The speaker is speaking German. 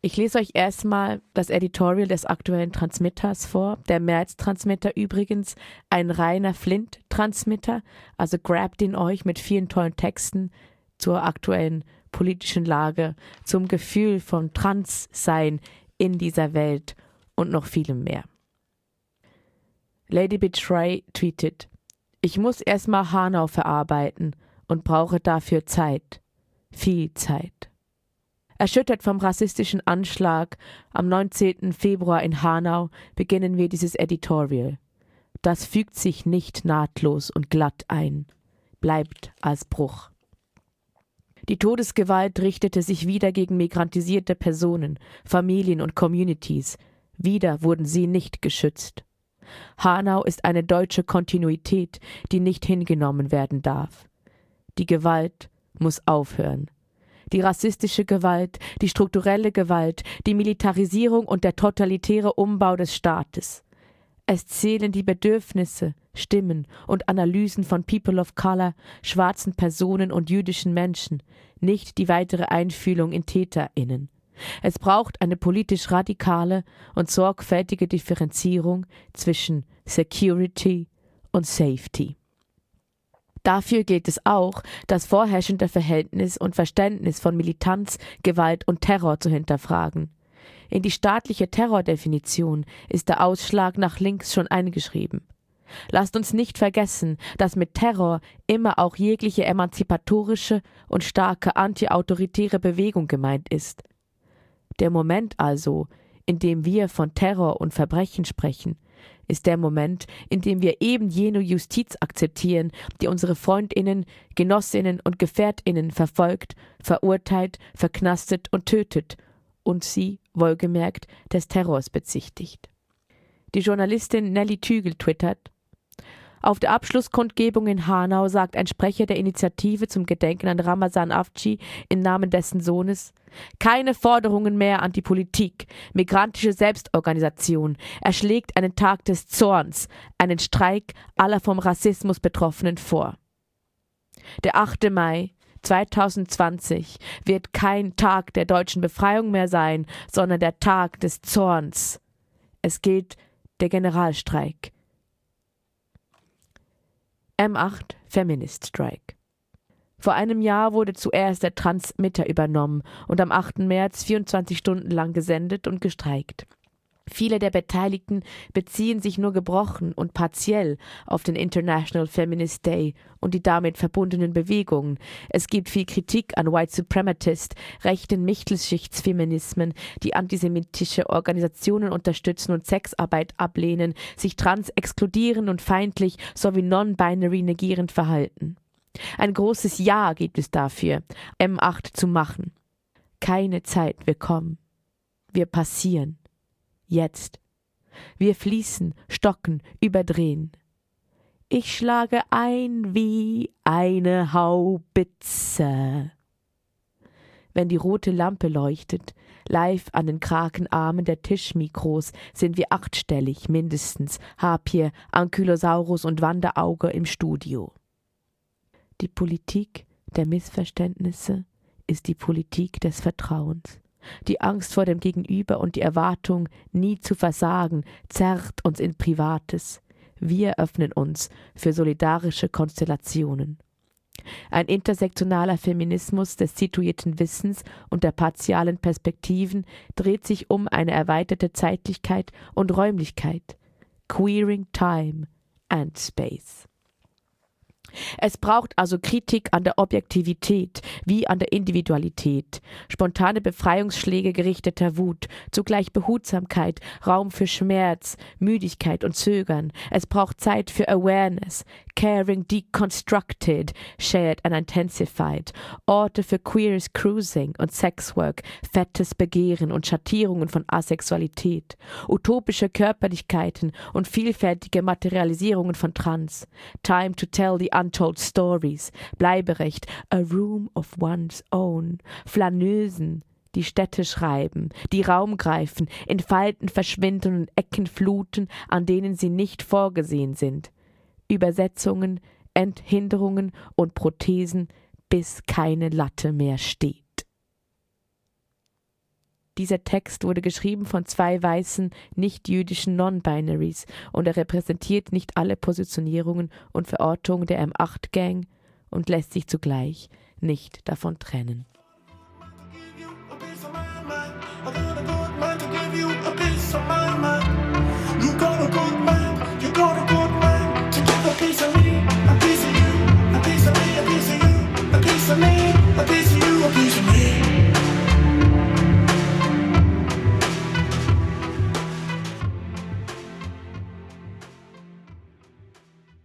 Ich lese euch erstmal das Editorial des aktuellen Transmitters vor. Der März-Transmitter übrigens ein reiner Flint-Transmitter, also grabt ihn euch mit vielen tollen Texten zur aktuellen politischen Lage, zum Gefühl von Transsein in dieser Welt und noch vielem mehr. Lady Betray tweetet: Ich muss erstmal Hanau verarbeiten und brauche dafür Zeit. Viel Zeit. Erschüttert vom rassistischen Anschlag am 19. Februar in Hanau beginnen wir dieses Editorial. Das fügt sich nicht nahtlos und glatt ein, bleibt als Bruch. Die Todesgewalt richtete sich wieder gegen migrantisierte Personen, Familien und Communities. Wieder wurden sie nicht geschützt. Hanau ist eine deutsche Kontinuität, die nicht hingenommen werden darf. Die Gewalt muss aufhören die rassistische Gewalt, die strukturelle Gewalt, die Militarisierung und der totalitäre Umbau des Staates. Es zählen die Bedürfnisse, Stimmen und Analysen von People of Color, schwarzen Personen und jüdischen Menschen, nicht die weitere Einfühlung in TäterInnen. Es braucht eine politisch radikale und sorgfältige Differenzierung zwischen Security und Safety. Dafür gilt es auch, das vorherrschende Verhältnis und Verständnis von Militanz, Gewalt und Terror zu hinterfragen. In die staatliche Terrordefinition ist der Ausschlag nach links schon eingeschrieben. Lasst uns nicht vergessen, dass mit Terror immer auch jegliche emanzipatorische und starke antiautoritäre Bewegung gemeint ist. Der Moment also, in dem wir von Terror und Verbrechen sprechen, ist der Moment, in dem wir eben jene Justiz akzeptieren, die unsere Freundinnen, Genossinnen und Gefährtinnen verfolgt, verurteilt, verknastet und tötet und sie, wohlgemerkt, des Terrors bezichtigt. Die Journalistin Nelly Tügel twittert auf der Abschlusskundgebung in Hanau sagt ein Sprecher der Initiative zum Gedenken an Ramazan Afci im Namen dessen Sohnes keine Forderungen mehr an die Politik. Migrantische Selbstorganisation. Er schlägt einen Tag des Zorns, einen Streik aller vom Rassismus Betroffenen vor. Der 8. Mai 2020 wird kein Tag der deutschen Befreiung mehr sein, sondern der Tag des Zorns. Es gilt der Generalstreik. M8 Feminist Strike. Vor einem Jahr wurde zuerst der Transmitter übernommen und am 8. März 24 Stunden lang gesendet und gestreikt. Viele der Beteiligten beziehen sich nur gebrochen und partiell auf den International Feminist Day und die damit verbundenen Bewegungen. Es gibt viel Kritik an White Suprematist, rechten Mittelschichtsfeminismen, die antisemitische Organisationen unterstützen und Sexarbeit ablehnen, sich trans exkludieren und feindlich sowie non-binary negierend verhalten. Ein großes Ja gibt es dafür, M8 zu machen. Keine Zeit, wir kommen. Wir passieren jetzt. Wir fließen, stocken, überdrehen. Ich schlage ein wie eine Haubitze. Wenn die rote Lampe leuchtet, live an den Krakenarmen der Tischmikros, sind wir achtstellig mindestens, Harpier, Ankylosaurus und Wanderauge im Studio. Die Politik der Missverständnisse ist die Politik des Vertrauens. Die Angst vor dem Gegenüber und die Erwartung, nie zu versagen, zerrt uns in Privates. Wir öffnen uns für solidarische Konstellationen. Ein intersektionaler Feminismus des situierten Wissens und der partialen Perspektiven dreht sich um eine erweiterte Zeitlichkeit und Räumlichkeit. Queering Time and Space. Es braucht also Kritik an der Objektivität wie an der Individualität, spontane Befreiungsschläge gerichteter Wut, zugleich Behutsamkeit, Raum für Schmerz, Müdigkeit und Zögern. Es braucht Zeit für Awareness, Caring Deconstructed, Shared and Intensified, Orte für Queers Cruising und Sexwork, fettes Begehren und Schattierungen von Asexualität, utopische Körperlichkeiten und vielfältige Materialisierungen von Trans. Time to tell the Untold Stories, Bleiberecht, A Room of One's Own, Flaneusen, die Städte schreiben, die Raum greifen, in Falten verschwinden und Ecken fluten, an denen sie nicht vorgesehen sind. Übersetzungen, Enthinderungen und Prothesen, bis keine Latte mehr steht. Dieser Text wurde geschrieben von zwei weißen, nicht-jüdischen Non-Binaries und er repräsentiert nicht alle Positionierungen und Verortungen der M8-Gang und lässt sich zugleich nicht davon trennen.